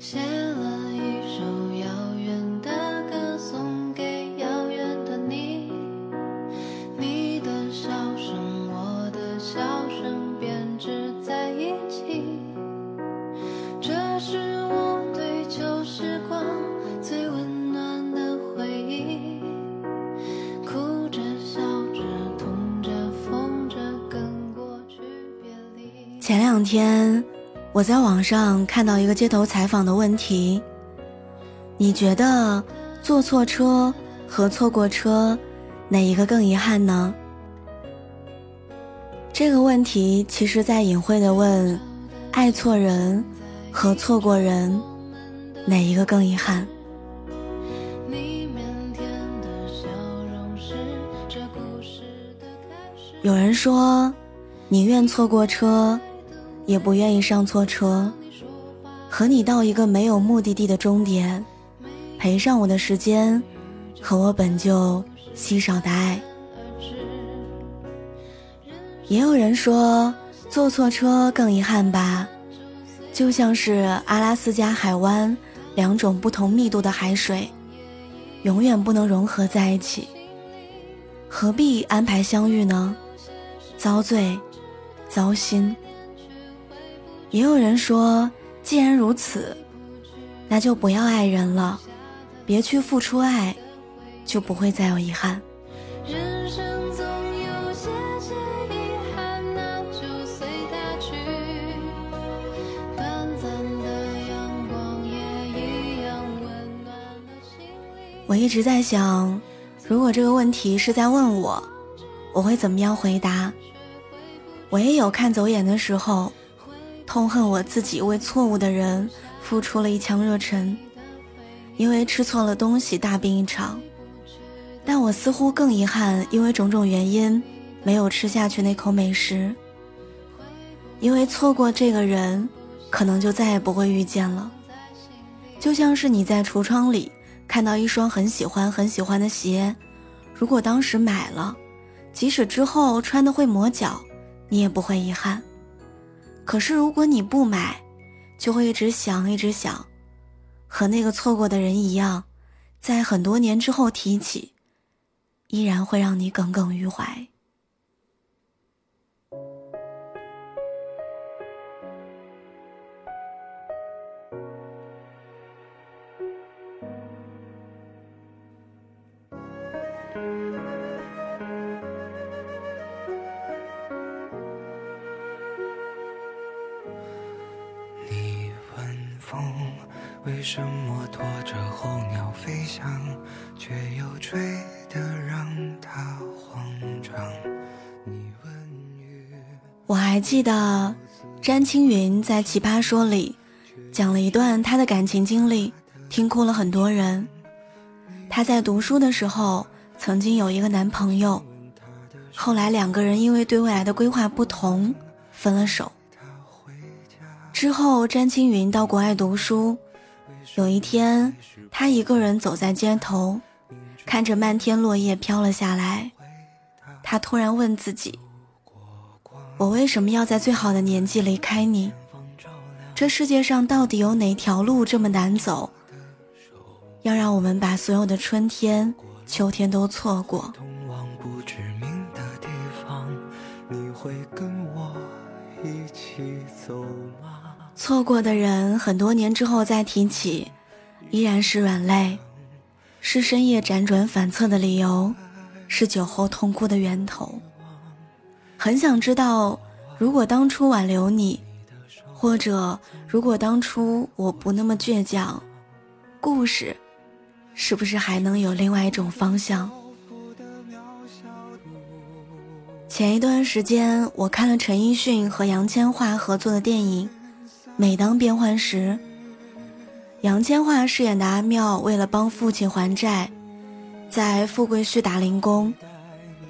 写了一首遥远的歌送给遥远的你，你的笑声，我的笑声编织在一起。这是我对旧时光最温暖的回忆，哭着笑着痛着疯着跟过去别离。前两天，我在网上看到一个街头采访的问题：你觉得坐错车和错过车，哪一个更遗憾呢？这个问题其实在隐晦的问：爱错人和错过人，哪一个更遗憾？有人说，宁愿错过车，也不愿意上错车。和你到一个没有目的地的终点，赔上我的时间和我本就稀少的爱。也有人说，坐错车更遗憾吧，就像是阿拉斯加海湾两种不同密度的海水，永远不能融合在一起。何必安排相遇呢？遭罪，糟心。也有人说，既然如此，那就不要爱人了，别去付出爱，就不会再有遗憾。人生总有些些遗憾，那就随它去。短暂的阳光也一样温暖了心里。我一直在想，如果这个问题是在问我，我会怎么样回答？我也有看走眼的时候，痛恨我自己为错误的人付出了一腔热忱，因为吃错了东西大病一场。但我似乎更遗憾，因为种种原因没有吃下去那口美食。因为错过这个人，可能就再也不会遇见了。就像是你在橱窗里看到一双很喜欢很喜欢的鞋，如果当时买了，即使之后穿的会磨脚，你也不会遗憾。可是如果你不买，就会一直想一直想，和那个错过的人一样，在很多年之后提起，依然会让你耿耿于怀。为什么拖着候鸟飞翔，却又吹得让它慌张？我还记得詹青云在《奇葩说》里讲了一段她的感情经历，听哭了很多人。她在读书的时候曾经有一个男朋友，后来两个人因为对未来的规划不同分了手。之后，詹青云到国外读书，有一天，他一个人走在街头，看着漫天落叶飘了下来，他突然问自己。我为什么要在最好的年纪离开你？这世界上到底有哪条路这么难走，要让我们把所有的春天、秋天都错过？错过的人，很多年之后再提起，依然是软肋，是深夜辗转反侧的理由，是酒后痛哭的源头。很想知道，如果当初挽留你，或者如果当初我不那么倔强，故事是不是还能有另外一种方向？前一段时间，我看了陈奕迅和杨千嬅合作的电影《每当变换时》。杨千嬅饰演的阿妙，为了帮父亲还债，在富贵墟打零工。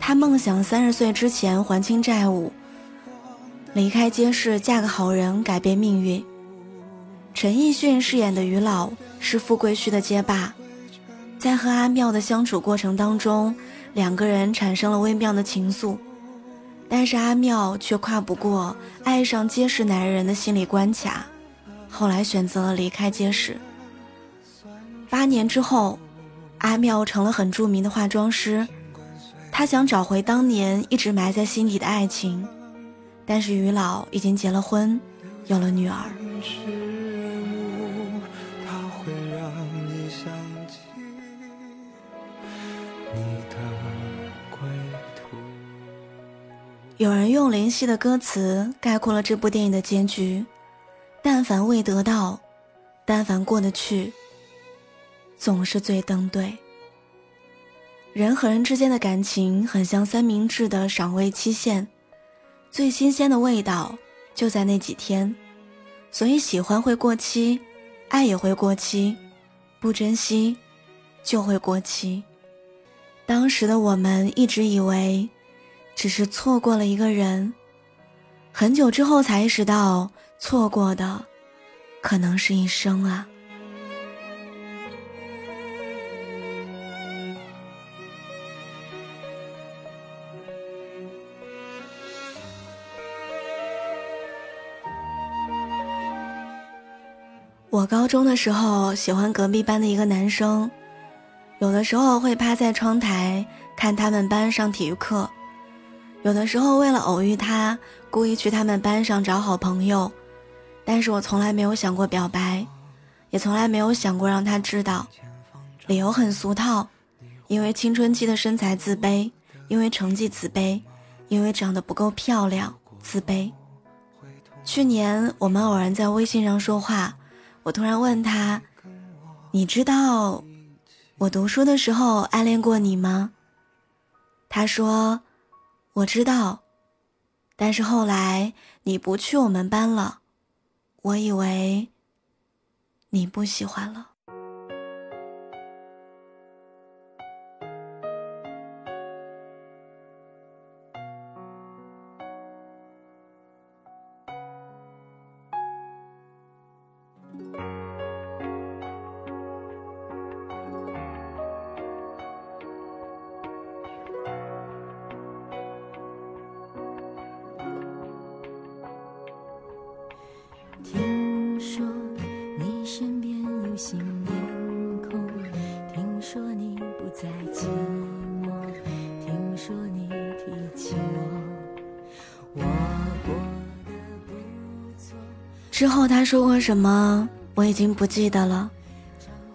她梦想三十岁之前还清债务，离开街市，嫁个好人，改变命运。陈奕迅饰演的于老是富贵墟的街霸，在和阿妙的相处过程当中，两个人产生了微妙的情愫，但是阿妙却跨不过爱上结实男人的心理关卡，后来选择了离开结实。八年之后，阿妙成了很著名的化妆师。她想找回当年一直埋在心底的爱情，但是于老已经结了婚，有了女儿。有人用林夕的歌词概括了这部电影的结局：但凡未得到，但凡过得去，总是最登对。人和人之间的感情很像三明治的赏味期限，最新鲜的味道就在那几天，所以喜欢会过期，爱也会过期，不珍惜就会过期。当时的我们一直以为。只是错过了一个人，很久之后才意识到，错过的可能是一生啊。我高中的时候喜欢隔壁班的一个男生，有的时候会趴在窗台看他们班上体育课。有的时候为了偶遇他，故意去他们班上找好朋友，但是我从来没有想过表白，也从来没有想过让他知道。理由很俗套，因为青春期的身材自卑，因为成绩自卑，因为长得不够漂亮自卑。去年我们偶然在微信上说话，我突然问他：“你知道我读书的时候暗恋过你吗？”他说。我知道，但是后来你不去我们班了，我以为你不喜欢了。之后他说过什么，我已经不记得了。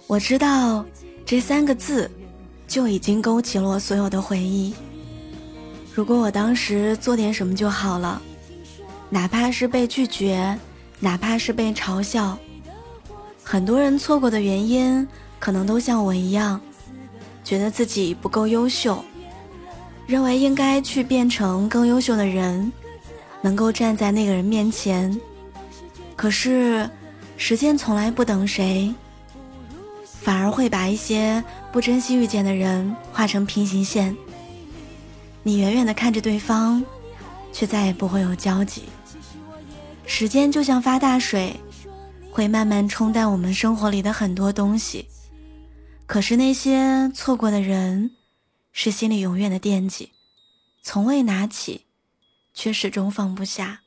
我知道这三个字，就已经勾起了我所有的回忆。如果我当时做点什么就好了，哪怕是被拒绝，哪怕是被嘲笑。很多人错过的原因，可能都像我一样，觉得自己不够优秀，认为应该去变成更优秀的人，能够站在那个人面前。可是，时间从来不等谁，反而会把一些不珍惜遇见的人画成平行线。你远远的看着对方，却再也不会有交集。时间就像发大水，会慢慢冲淡我们生活里的很多东西。可是那些错过的人，是心里永远的惦记，从未拿起，却始终放不下。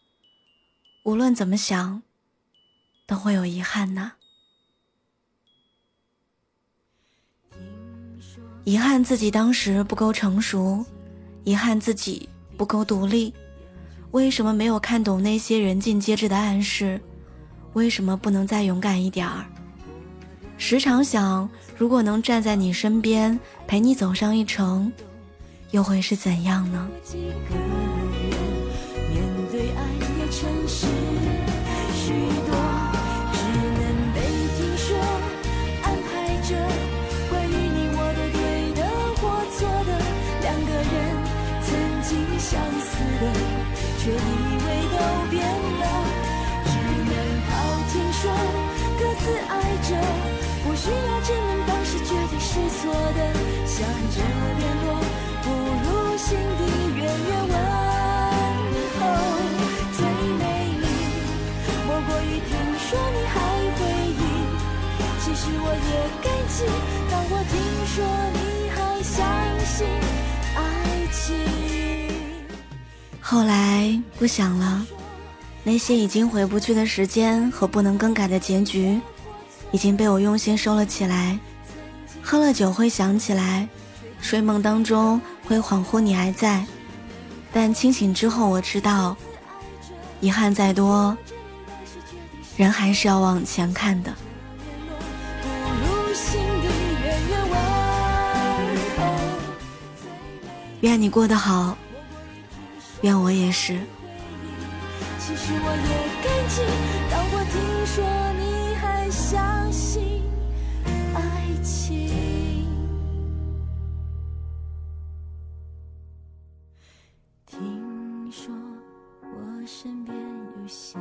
无论怎么想。都会有遗憾呢。遗憾自己当时不够成熟，遗憾自己不够独立。为什么没有看懂那些人尽皆知的暗示？为什么不能再勇敢一点儿？时常想，如果能站在你身边，陪你走上一程，又会是怎样呢？不想了，那些已经回不去的时间和不能更改的结局，已经被我用心收了起来。喝了酒会想起来，睡梦当中会恍惚你还在，但清醒之后我知道，遗憾再多，人还是要往前看的。愿你过得好，愿我也是。其实我也感激当我听说你还相信爱情。听说我身边有心